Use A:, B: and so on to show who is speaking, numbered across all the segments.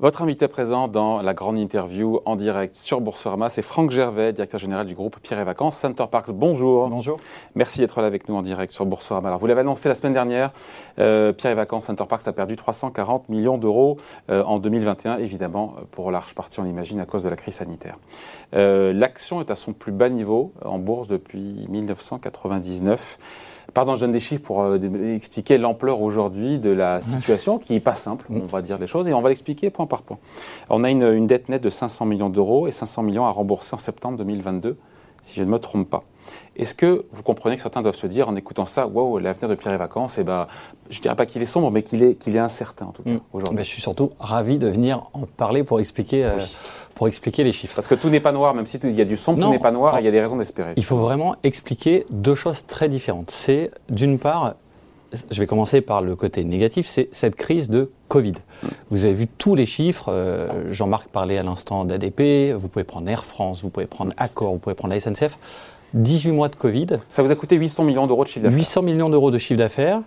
A: Votre invité présent dans la grande interview en direct sur Boursorama, c'est Franck Gervais, directeur général du groupe Pierre et Vacances Center Parks. Bonjour.
B: Bonjour.
A: Merci d'être là avec nous en direct sur Boursorama. Alors, vous l'avez annoncé la semaine dernière, euh, Pierre et Vacances Center Parks a perdu 340 millions d'euros euh, en 2021, évidemment, pour large partie, on imagine, à cause de la crise sanitaire. Euh, L'action est à son plus bas niveau en bourse depuis 1999. Pardon, je donne des chiffres pour euh, expliquer l'ampleur aujourd'hui de la situation qui n'est pas simple, on va dire les choses, et on va l'expliquer point par point. On a une, une dette nette de 500 millions d'euros et 500 millions à rembourser en septembre 2022, si je ne me trompe pas. Est-ce que vous comprenez que certains doivent se dire en écoutant ça, waouh, l'avenir de Pierre et Vacances, eh ben, je ne dirais pas qu'il est sombre, mais qu'il est, qu'il est incertain en tout cas
B: Mm.
A: aujourd'hui.
B: Je suis surtout ravi de venir en parler pour expliquer, euh, pour expliquer les chiffres.
A: Parce que tout n'est pas noir, même si il y a du sombre, tout n'est pas noir
B: Non.
A: et il y a des raisons d'espérer.
B: Il faut vraiment expliquer deux choses très différentes. C'est d'une part, je vais commencer par le côté négatif, c'est cette crise de Covid. Vous avez vu tous les chiffres, euh, Jean-Marc parlait à l'instant d'ADP, vous pouvez prendre Air France, vous pouvez prendre Accor, vous pouvez prendre la SNCF. 18 mois de Covid,
A: Ça vous a coûté 800 millions d'euros de chiffre d'affaires
B: 800 millions d'euros de chiffre d'affaires,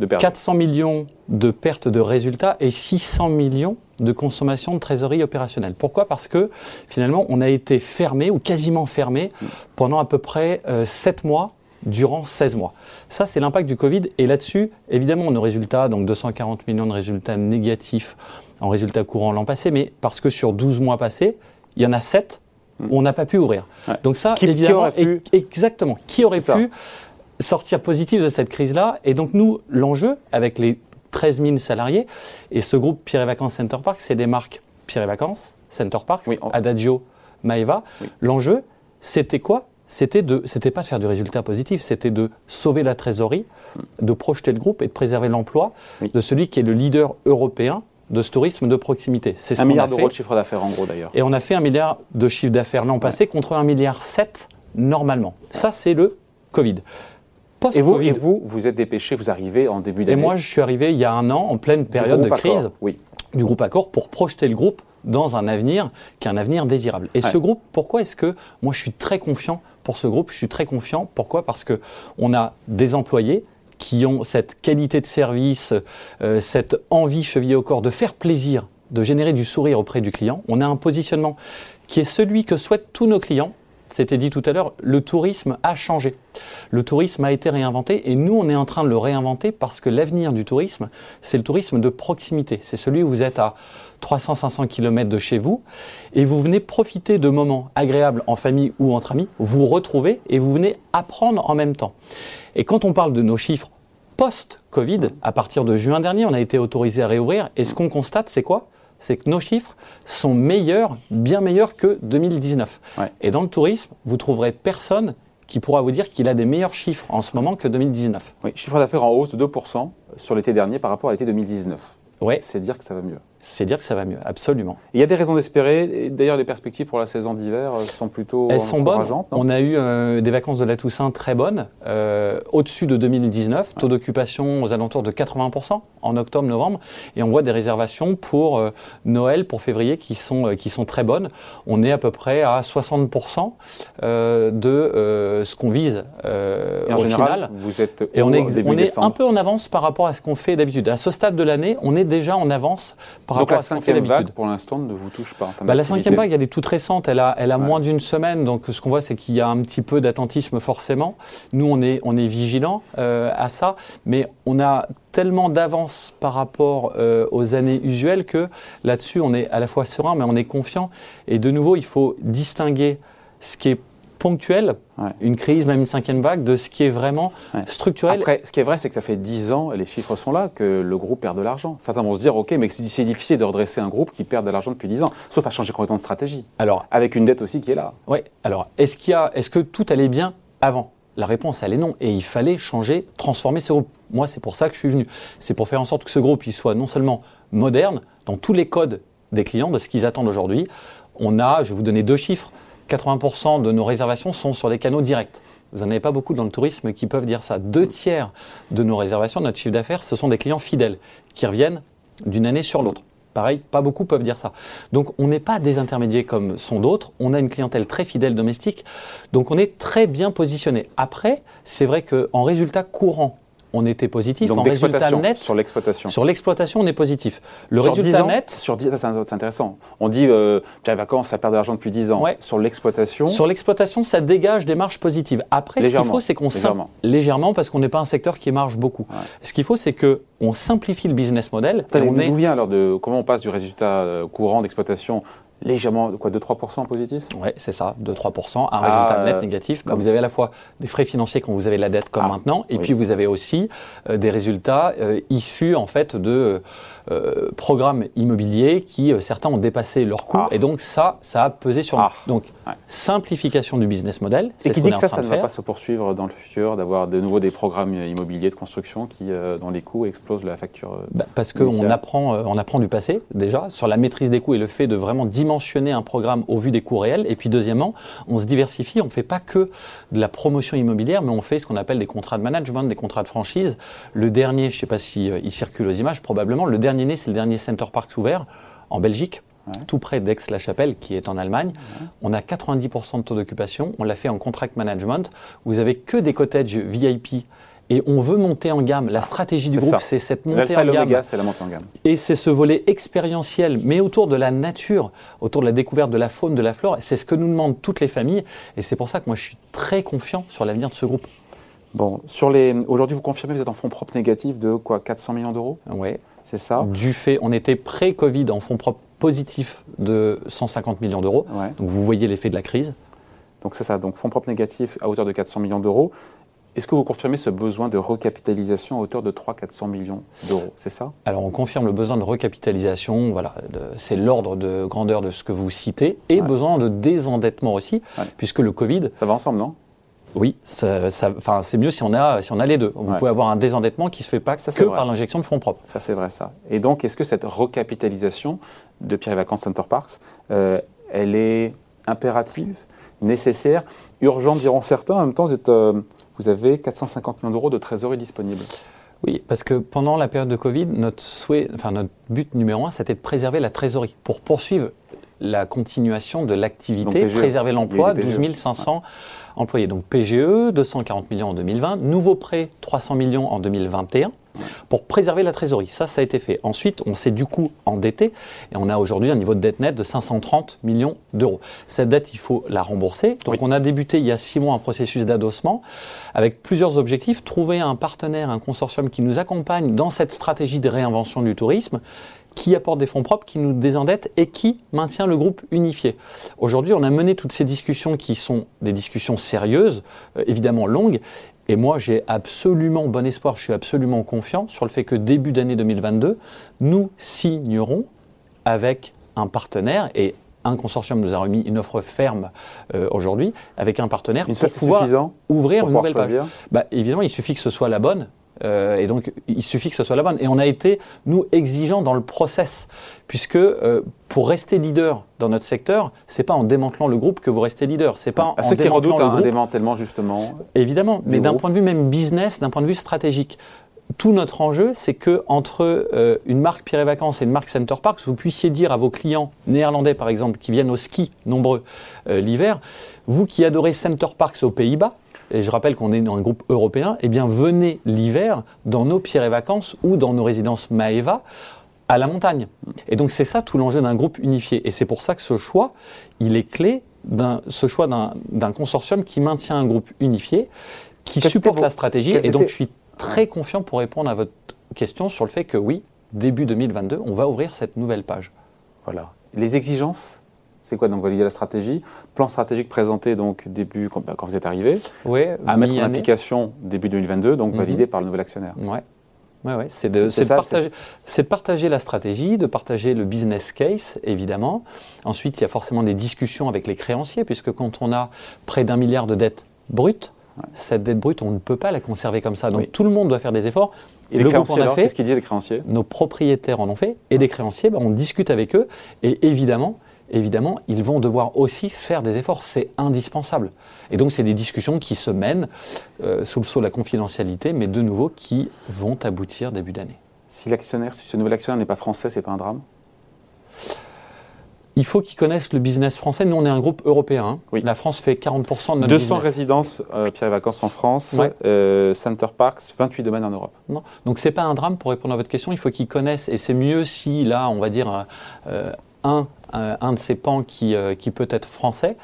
A: de perte.
B: 400 millions de pertes de résultats et 600 millions de consommation de trésorerie opérationnelle. Pourquoi? Parce que finalement, on a été fermé ou quasiment fermé pendant à peu près 7 mois durant 16 mois. Ça, c'est l'impact du Covid. Et là-dessus, évidemment, nos résultats, donc 240 millions de résultats négatifs en résultats courants l'an passé, mais parce que sur 12 mois passés, il y en a 7 on n'a pas pu ouvrir.
A: Ouais.
B: Donc ça,
A: Qui- qui
B: évidemment,
A: aurait pu-
B: exactement, qui aurait pu sortir positif de cette crise-là? Et donc nous, l'enjeu avec les 13 000 salariés et ce groupe Pierre et Vacances Center Park, c'est des marques Pierre et Vacances, Center
A: Oui, en-
B: Adagio, Maeva.
A: Oui.
B: L'enjeu, c'était quoi? C'était de, c'était pas de faire du résultat positif, c'était de sauver la trésorerie, de projeter le groupe et de préserver l'emploi
A: Oui.
B: de celui qui est le leader européen de ce tourisme de proximité. C'est ce
A: Un milliard d'euros de chiffre d'affaires en gros d'ailleurs.
B: Et on a fait un milliard de chiffre d'affaires l'an passé contre un milliard 7 normalement. Ça, c'est le Covid.
A: Et vous, et vous, vous êtes dépêché, vous arrivez en début
B: Et
A: d'année.
B: moi, je suis arrivé il y a un an, en pleine période de crise,
A: Accor. Oui.
B: du groupe Accor, pour projeter le groupe dans un avenir qui est un avenir désirable. Et
A: Ouais.
B: ce groupe, pourquoi est-ce que moi je suis très confiant pour ce groupe? Je suis très confiant. Pourquoi? Parce que on a des employés qui ont cette qualité de service, euh, cette envie chevillée au corps de faire plaisir, de générer du sourire auprès du client. On a un positionnement qui est celui que souhaitent tous nos clients. C'était dit tout à l'heure, le tourisme a changé. Le tourisme a été réinventé et nous, on est en train de le réinventer parce que l'avenir du tourisme, c'est le tourisme de proximité. C'est celui où vous êtes à 300-500 km de chez vous et vous venez profiter de moments agréables en famille ou entre amis, vous retrouvez et vous venez apprendre en même temps. Et quand on parle de nos chiffres post-Covid, à partir de juin dernier, on a été autorisé à réouvrir et ce qu'on constate, c'est quoi? C'est que nos chiffres sont meilleurs, bien meilleurs que 2019.
A: Ouais.
B: Et dans le tourisme, vous trouverez personne qui pourra vous dire qu'il a des meilleurs chiffres en ce moment que 2019.
A: oui. Chiffre d'affaires en hausse de 2% sur l'été dernier par rapport à l'été 2019.
B: Ouais,
A: C'est dire que ça va mieux.
B: C'est dire que ça va mieux, absolument.
A: Il y a des raisons d'espérer. D'ailleurs, les perspectives pour la saison d'hiver euh, sont plutôt
B: Elles sont bonnes. On a eu euh, des vacances de la Toussaint très bonnes, euh, au-dessus de 2019, taux d'occupation aux alentours de 80% en octobre-novembre, et on voit des réservations pour euh, Noël, pour février, qui sont, qui sont très bonnes. On est à peu près à 60% euh, de ce qu'on vise
A: Et en
B: au
A: général,
B: final.
A: vous êtes
B: Et on est,
A: début
B: on est un peu en avance par rapport à ce qu'on fait d'habitude. À ce stade de l'année, on est déjà en avance par
A: Donc
B: rapport
A: la
B: à ce qu'on fait
A: cinquième
B: d'habitude.
A: vague, pour l'instant, ne vous touche pas. en termes
B: Bah, la
A: d'activité.
B: cinquième vague, elle est toute récente, elle a, elle a
A: Ouais.
B: moins d'une semaine, donc ce qu'on voit, c'est qu'il y a un petit peu d'attentisme forcément. Nous, on est, on est vigilant euh, à ça, mais on a tellement d'avance par rapport euh, aux années usuelles que là-dessus, on est à la fois serein, mais on est confiant. Et de nouveau, il faut distinguer ce qui est ponctuel,
A: Ouais.
B: une crise, même une cinquième vague, de ce qui est vraiment
A: Ouais.
B: structurel.
A: Après, ce qui est vrai, c'est que ça fait 10 ans, et les chiffres sont là, que le groupe perd de l'argent. Certains vont se dire, OK, mais c'est difficile de redresser un groupe qui perd de l'argent depuis 10 ans, sauf à changer complètement de stratégie,
B: Alors,
A: avec une dette aussi qui est là.
B: Ouais. Alors, est-ce qu'il est-ce que tout allait bien avant? La réponse, elle est non. Et il fallait changer, transformer ce groupe. Moi, c'est pour ça que je suis venu. C'est pour faire en sorte que ce groupe, il soit non seulement moderne dans tous les codes des clients, de ce qu'ils attendent aujourd'hui. On a, je vais vous donner deux chiffres. 80% de nos réservations sont sur les canaux directs. Vous n'en avez pas beaucoup dans le tourisme qui peuvent dire ça. Deux tiers de nos réservations, notre chiffre d'affaires, ce sont des clients fidèles qui reviennent d'une année sur l'autre. Pareil, pas beaucoup peuvent dire ça. Donc on n'est pas des intermédiaires comme sont d'autres, on a une clientèle très fidèle domestique, donc on est très bien positionné. Après, c'est vrai qu'en résultat courant on était positif.
A: Donc
B: en résultat net,
A: sur l'exploitation.
B: sur l'exploitation, on est positif. Le
A: Sur
B: résultat
A: 10 ans,
B: net,
A: sur 10 ça, c'est intéressant. On dit euh, Pierre Vacances, ça perd de l'argent depuis 10 ans.
B: Ouais.
A: Sur l'exploitation,
B: sur l'exploitation, ça dégage des marges positives. Après, ce qu'il faut, c'est qu'on
A: légèrement.
B: légèrement parce qu'on n'est pas un secteur qui marge beaucoup.
A: Ouais.
B: Ce qu'il faut, c'est que on simplifie le business model. et
A: Attendez,
B: on est
A: vient alors de comment on passe du résultat euh, courant d'exploitation légèrement quoi 2-3% positif?
B: Oui, c'est ça, 2-3%, un
A: Ah,
B: résultat net
A: euh,
B: négatif. Bah, vous avez à la fois des frais financiers quand vous avez la dette comme
A: Ah,
B: maintenant, et
A: oui.
B: puis vous avez aussi euh, des résultats euh, issus en fait de euh, programmes immobiliers qui euh, certains ont dépassé leur coût,
A: Ah.
B: et donc ça, ça a pesé sur
A: Ah.
B: nous. Donc
A: Ouais.
B: simplification du business model,
A: Et qui dit que ça, ça ne va pas se poursuivre dans le futur, d'avoir de nouveau des programmes immobiliers de construction qui, euh, dont les coûts explosent la facture.
B: Bah, parce qu'on apprend, on apprend du passé, déjà, sur la maîtrise des coûts et le fait de vraiment dimensionner un programme au vu des coûts réels. Et puis, deuxièmement, on se diversifie. On ne fait pas que de la promotion immobilière, mais on fait ce qu'on appelle des contrats de management, des contrats de franchise. Le dernier, je ne sais pas si euh, il circule aux images, probablement, le dernier né, c'est le dernier Center Parks ouvert en Belgique.
A: Ouais.
B: Tout près d'Aix-la-Chapelle, qui est en Allemagne. On a 90% de taux d'occupation. On l'a fait en contract management. Vous avez que des cottages VIP. Et on veut monter en gamme. La stratégie du groupe, c'est cette montée en gamme.
A: la montée en gamme.
B: Et c'est ce volet expérientiel, mais autour de la nature, autour de la découverte de la faune, de la flore. C'est ce que nous demandent toutes les familles. Et c'est pour ça que moi, je suis très confiant sur l'avenir de ce groupe.
A: Bon, sur les aujourd'hui, vous confirmez que vous êtes en fonds propres négatifs de quoi? 400 millions d'euros?
B: Ouais.
A: C'est ça
B: Du fait, on était pré-Covid en fonds propres positifs de 150 millions d'euros.
A: Ouais.
B: Donc vous voyez l'effet de la crise.
A: Donc c'est ça. Donc fonds propres négatifs à hauteur de 400 millions d'euros. Est-ce que vous confirmez ce besoin de recapitalisation à hauteur de 300-400 millions d'euros? C'est ça?
B: Alors on confirme le besoin de recapitalisation, voilà, c'est l'ordre de grandeur de ce que vous citez, et
A: Ouais.
B: besoin de désendettement aussi,
A: Ouais.
B: puisque le Covid,
A: Ça va ensemble, non?
B: Oui, ça- ça- c'est mieux si on, a, si on a les deux. Vous
A: Ouais.
B: pouvez avoir un désendettement qui ne se fait pas
A: Ça,
B: que
A: vrai.
B: par l'injection de fonds propres.
A: Ça, c'est vrai, ça. Et donc, est-ce que cette recapitalisation de Pierre et Vacances Center Parks, euh, elle est impérative, nécessaire, urgente, diront certains? En même temps, vous, êtes, euh, vous avez 450 millions d'euros de trésorerie disponible.
B: Oui, parce que pendant la période de Covid, notre souhait, enfin notre but numéro un, c'était de préserver la trésorerie pour poursuivre la continuation de l'activité,
A: PGE.
B: préserver l'emploi,
A: eu des PGE.
B: 12 500 employés. Donc PGE, 240 millions en 2020, nouveau prêt 300 millions en 2021 pour préserver la trésorerie. Ça, ça a été fait. Ensuite, on s'est du coup endetté et on a aujourd'hui un niveau de dette nette de 530 millions d'euros. Cette dette, il faut la rembourser. Donc
A: Oui.
B: on a débuté il y a six mois un processus d'adossement avec plusieurs objectifs. Trouver un partenaire, un consortium qui nous accompagne dans cette stratégie de réinvention du tourisme qui apporte des fonds propres, qui nous désendette et qui maintient le groupe unifié. Aujourd'hui, on a mené toutes ces discussions qui sont des discussions sérieuses, euh, évidemment longues, et moi j'ai absolument bon espoir, je suis absolument confiant sur le fait que début d'année 2022, nous signerons avec un partenaire et un consortium nous a remis une offre ferme euh, aujourd'hui avec un partenaire pour pouvoir ouvrir
A: pour
B: une
A: pouvoir
B: nouvelle page.
A: choisir
B: Bah, évidemment, il suffit que ce soit la bonne. Euh, et donc, il suffit que ce soit la bonne. Et on a été, nous, exigeants dans le process. Puisque euh, pour rester leader dans notre secteur, c'est pas en démantelant le groupe que vous restez leader. C'est pas en,
A: À ceux qui redoutent
B: le
A: un
B: groupe.
A: démantèlement, justement.
B: Évidemment, mais d'un point de vue même business, d'un point de vue stratégique. Tout notre enjeu, c'est que entre euh, une marque Pierre et Vacances et une marque Center Parks, vous puissiez dire à vos clients néerlandais, par exemple, qui viennent au ski nombreux l'hiver, vous qui adorez Center Parks aux Pays-Bas, et je rappelle qu'on est dans un groupe européen, eh bien venez l'hiver dans nos Pierre et Vacances ou dans nos résidences Maeva à la montagne. Et donc c'est ça tout l'enjeu d'un groupe unifié. Et c'est pour ça que ce choix, il est clé, ce choix d'un consortium qui maintient un groupe unifié, qui supporte la stratégie. Et donc je suis très confiant pour répondre à votre question sur le fait que oui, début 2022, on va ouvrir cette nouvelle page.
A: Voilà. Les exigences, c'est quoi Donc, valider la stratégie? Plan stratégique présenté donc début, quand, quand vous êtes arrivé.
B: Oui,
A: À mettre en application début 2022, donc
B: Mhm.
A: validé par le nouvel actionnaire.
B: Ouais. Ouais, ouais. C'est de, de partager, de partager la stratégie, de partager le business case, évidemment. Ensuite, il y a forcément des discussions avec les créanciers, puisque quand on a près d'un milliard de dettes brutes, cette dette brute, on ne peut pas la conserver comme ça. Donc
A: Oui.
B: tout le monde doit faire des efforts.
A: Et
B: le groupe en a fait,
A: qu'est-ce qu'ils disent les créanciers?
B: nos propriétaires en ont fait, et les créanciers, ben, on discute avec eux, et évidemment, évidemment, ils vont devoir aussi faire des efforts, c'est indispensable. Et donc, c'est des discussions qui se mènent euh, sous le sceau de la confidentialité, mais de nouveau qui vont aboutir début d'année.
A: Si l'actionnaire, si ce nouvel actionnaire n'est pas français, c'est pas un drame?
B: Il faut qu'ils connaissent le business français. Nous, on est un groupe européen. hein.
A: Oui.
B: La France fait 40% de notre
A: 200
B: business.
A: résidences, euh, Pierre et Vacances en France,
B: Ouais.
A: euh, Center Parks, 28 domaines en Europe.
B: Non. Donc c'est pas un drame pour répondre à votre question. Il faut qu'ils connaissent et c'est mieux si là, on va dire euh, un, un, de ces pans qui, euh, qui peut être français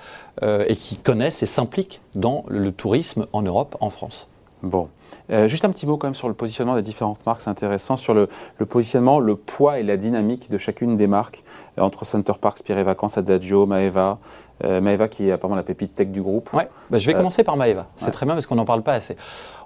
B: euh, et qui connaissent et s'impliquent dans le tourisme en Europe, en France.
A: Bon. Euh, juste un petit mot quand même sur le positionnement des différentes marques, c'est intéressant, sur le, positionnement, le poids et la dynamique de chacune des marques, entre Center Parks, Pierre et Vacances, Adagio, Maeva, euh, Maeva qui est apparemment la pépite tech du groupe.
B: Ouais. Bah, je vais
A: Euh,
B: commencer par Maeva. C'est
A: ouais.
B: très bien parce qu'on n'en parle pas assez.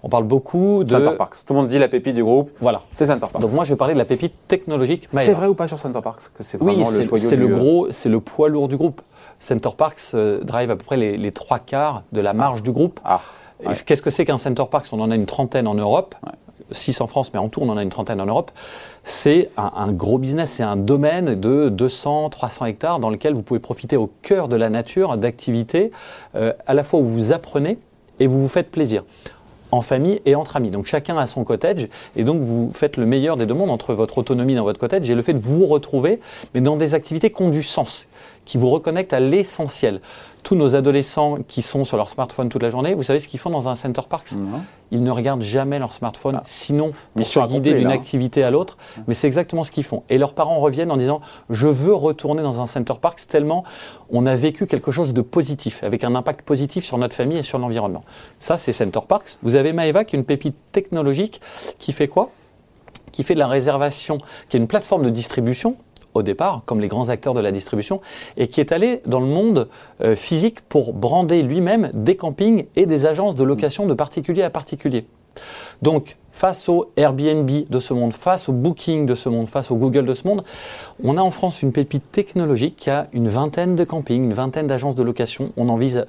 B: On parle beaucoup de.
A: Center Parks. Tout le monde dit la pépite du groupe,
B: Voilà.
A: c'est Center Parks.
B: Donc moi, je vais parler de la pépite technologique Maeva.
A: c'est vrai ou pas sur Center Parks que c'est
B: Oui,
A: vraiment le
B: c'est
A: joyau
B: c'est
A: du-
B: le gros, c'est le poids lourd du groupe. Center Parks euh, drive à peu près les, les trois quarts de la marge du groupe.
A: Ah, Ouais.
B: Qu'est-ce que c'est qu'un Center Parks? On en a une trentaine en Europe. 6 en France, mais en tout, on en a une trentaine en Europe. C'est un, gros business, c'est un domaine de 200, 300 hectares dans lequel vous pouvez profiter au cœur de la nature d'activités euh, à la fois où vous apprenez et vous vous faites plaisir en famille et entre amis. Donc chacun a son cottage et donc vous faites le meilleur des deux mondes entre votre autonomie dans votre cottage et le fait de vous retrouver, mais dans des activités qui ont du sens, qui vous reconnectent à l'essentiel. Tous nos adolescents qui sont sur leur smartphone toute la journée, vous savez ce qu'ils font dans un Center Parks
A: non.
B: Ils ne regardent jamais leur smartphone,
A: Ah.
B: sinon pour se guider d'une
A: là.
B: activité à l'autre. Mais c'est exactement ce qu'ils font. Et leurs parents reviennent en disant Je veux retourner dans un Center Parks tellement on a vécu quelque chose de positif, avec un impact positif sur notre famille et sur l'environnement. Ça, c'est Center Parks. Vous avez Maeva, qui est une pépite technologique qui fait quoi? Qui fait de la réservation, qui est une plateforme de distribution au départ, comme les grands acteurs de la distribution, et qui est allé dans le monde euh, physique pour brander lui-même des campings et des agences de location de particulier à particulier. Donc, face au Airbnb de ce monde, face au Booking de ce monde, face au Google de ce monde, on a en France une pépite technologique qui a une vingtaine de campings, une vingtaine d'agences de location. On en vise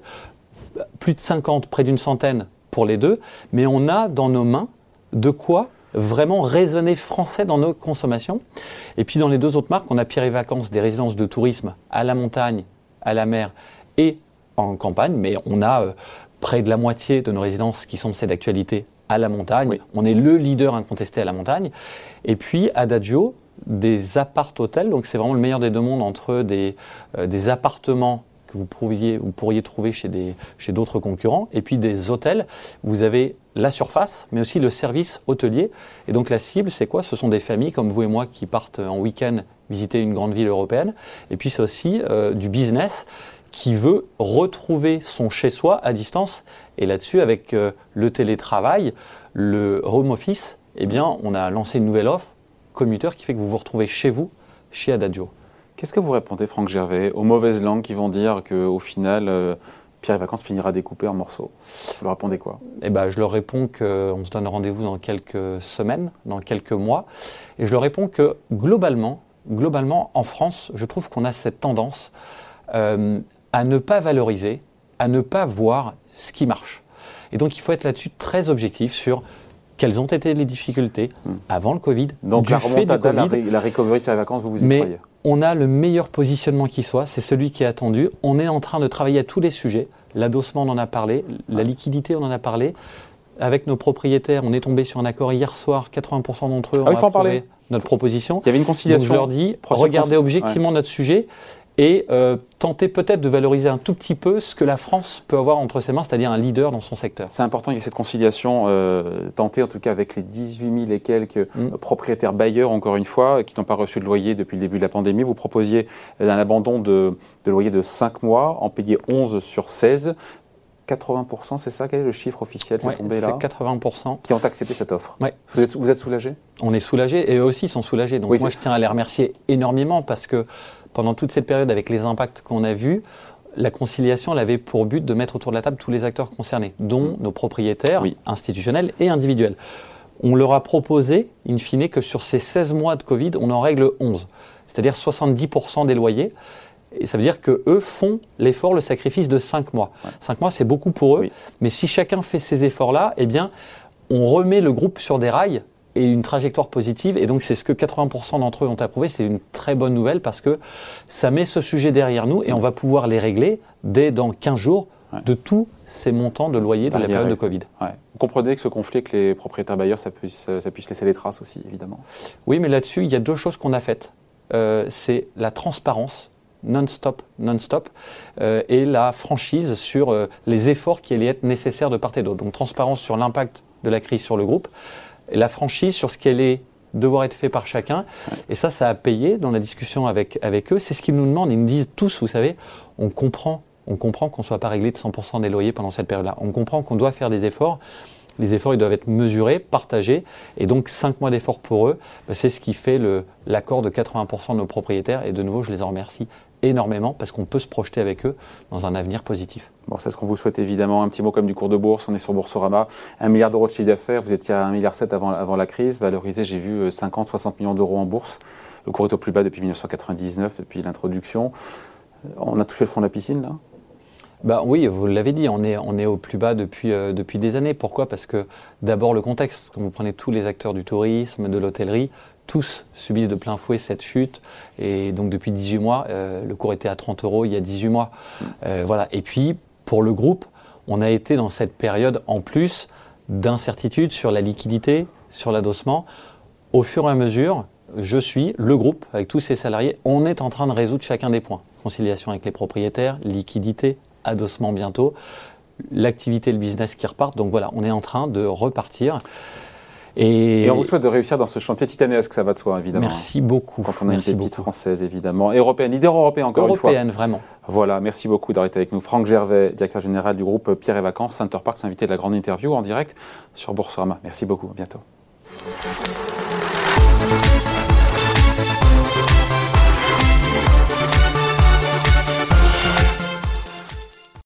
B: plus de 50, près d'une centaine pour les deux, mais on a dans nos mains de quoi vraiment raisonner français dans nos consommations. Et puis dans les deux autres marques, on a Pierre et Vacances, des résidences de tourisme à la montagne, à la mer et en campagne, mais on a euh, près de la moitié de nos résidences qui sont celles d'actualité à la montagne.
A: Oui.
B: On est le leader incontesté à la montagne. Et puis Adagio, des appart-hôtels, donc c'est vraiment le meilleur des deux mondes entre des, euh, des appartements vous pourriez, vous pourriez trouver chez des- chez d'autres concurrents, et puis des hôtels. Vous avez la surface, mais aussi le service hôtelier. Et donc la cible, c'est quoi? Ce sont des familles comme vous et moi qui partent en week-end visiter une grande ville européenne. Et puis c'est aussi euh, du business qui veut retrouver son chez-soi à distance. Et là-dessus, avec euh, le télétravail, le home office, eh bien, on a lancé une nouvelle offre commuteur qui fait que vous vous retrouvez chez vous, chez Adagio.
A: Qu'est-ce que vous répondez, Franck Gervais, aux mauvaises langues qui vont dire qu'au final, euh, Pierre et Vacances finira découpé en morceaux? Vous leur répondez quoi?
B: Eh ben, je leur réponds qu'on se donne rendez-vous dans quelques semaines, dans quelques mois. Et je leur réponds que globalement, globalement en France, je trouve qu'on a cette tendance euh, à ne pas valoriser, à ne pas voir ce qui marche. Et donc il faut être là-dessus très objectif sur quelles ont été les difficultés avant le Covid,
A: Hmm. Donc
B: du
A: la
B: fait du
A: la,
B: Covid.
A: ré- la recovery de et Vacances, vous vous y
B: Mais
A: croyez?
B: On a le meilleur positionnement qui soit, c'est celui qui est attendu. On est en train de travailler à tous les sujets. L'adossement, on en a parlé. La liquidité, on en a parlé. Avec nos propriétaires, on est tombé sur un accord hier soir. 80% d'entre eux
A: Ah,
B: ont
A: il faut en
B: approuvé
A: parler.
B: notre proposition.
A: Il y avait une
B: Donc
A: conciliation
B: je leur dis, regardez objectivement notre sujet et euh, tentez peut-être de valoriser un tout petit peu ce que la France peut avoir entre ses mains, c'est-à-dire un leader dans son secteur.
A: C'est important qu'il y ait cette conciliation euh, tentée, en tout cas avec les 18 000 et quelques
B: Mm.
A: propriétaires bailleurs, encore une fois, qui n'ont pas reçu de loyer depuis le début de la pandémie. Vous proposiez euh, un abandon de, de loyer de 5 mois, en payer 11 sur 16. 80%, c'est ça Quel est le chiffre officiel C'est
B: Ouais,
A: tombé
B: c'est
A: là
B: 80%.
A: Qui ont accepté cette offre.
B: Ouais.
A: Vous êtes, vous êtes soulagé
B: on est soulagés et eux aussi sont soulagés. Donc
A: Oui,
B: moi, je tiens à les remercier énormément parce que pendant toute cette période, avec les impacts qu'on a vus, la conciliation, elle avait pour but de mettre autour de la table tous les acteurs concernés, dont nos propriétaires
A: Oui.
B: institutionnels et individuels. On leur a proposé, in fine, que sur ces 16 mois de Covid, on en règle 11, c'est-à-dire 70% des loyers. Et ça veut dire que eux font l'effort, le sacrifice de 5 mois. 5 mois, c'est beaucoup pour eux.
A: Oui.
B: Mais si chacun fait ces efforts-là, eh bien, on remet le groupe sur des rails et une trajectoire positive. Et donc, c'est ce que 80% d'entre eux ont approuvé. C'est une très bonne nouvelle parce que ça met ce sujet derrière nous et on va pouvoir les régler dès dans 15 jours
A: Ouais.
B: de tous ces montants de loyer de la période de. Covid.
A: Ouais. Vous comprenez que ce conflit avec les propriétaires bailleurs, ça puisse, ça puisse laisser des traces aussi, évidemment.
B: Oui, mais là-dessus, il y a deux choses qu'on a faites. Euh, c'est la transparence non-stop, non-stop, euh, et la franchise sur euh, les efforts qui allaient être nécessaires de part et d'autre. Donc transparence sur l'impact de la crise sur le groupe, et la franchise sur ce qui allait devoir être fait par chacun. Et ça, ça a payé dans la discussion avec, avec eux. C'est ce qu'ils nous demandent. Ils nous disent tous, vous savez, on comprend on comprend qu'on ne soit pas réglé de 100% des loyers pendant cette période-là. On comprend qu'on doit faire des efforts. Les efforts, ils doivent être mesurés, partagés. Et donc, 5 mois d'efforts pour eux, bah, c'est ce qui fait l'accord de 80% de nos propriétaires. Et de nouveau, je les en remercie énormément parce qu'on peut se projeter avec eux dans un avenir positif.
A: Bon, c'est ce qu'on vous souhaite évidemment. Un petit mot comme du cours de bourse. On est sur Boursorama. Un milliard d'euros de chiffre d'affaires. Vous étiez à 1,7 milliard avant, avant la crise. Valorisé, j'ai vu 50, euh, 60 millions d'euros en bourse. Le cours est au plus bas depuis 1999, depuis l'introduction. On a touché le fond de la piscine là?
B: Bah oui, vous l'avez dit, on est, on est au plus bas depuis, euh, depuis des années. Pourquoi? Parce que d'abord le contexte. Quand vous prenez tous les acteurs du tourisme, de l'hôtellerie, tous subissent de plein fouet cette chute. Et donc depuis 18 mois, euh, le cours était à 30 euros il y a 18 mois. Euh, voilà. Et puis pour le groupe, on a été dans cette période en plus d'incertitude sur la liquidité, sur l'adossement. Au fur et à mesure, je suis, le groupe, avec tous ses salariés, on est en train de résoudre chacun des points. Conciliation avec les propriétaires, liquidité, adossement bientôt, l'activité, le business qui repartent. Donc voilà, on est en train de repartir.
A: Et, on vous souhaite de réussir dans ce chantier titanesque, ça va de soi, évidemment.
B: Merci beaucoup.
A: Quand on a une pépite française, évidemment. européenne, leader européen encore
B: une
A: fois.
B: Européenne, vraiment.
A: Voilà, merci beaucoup été avec nous. Franck Gervais, directeur général du groupe Pierre et Vacances, Center Parks, invité de la grande interview en direct sur Boursorama. Merci beaucoup, à bientôt.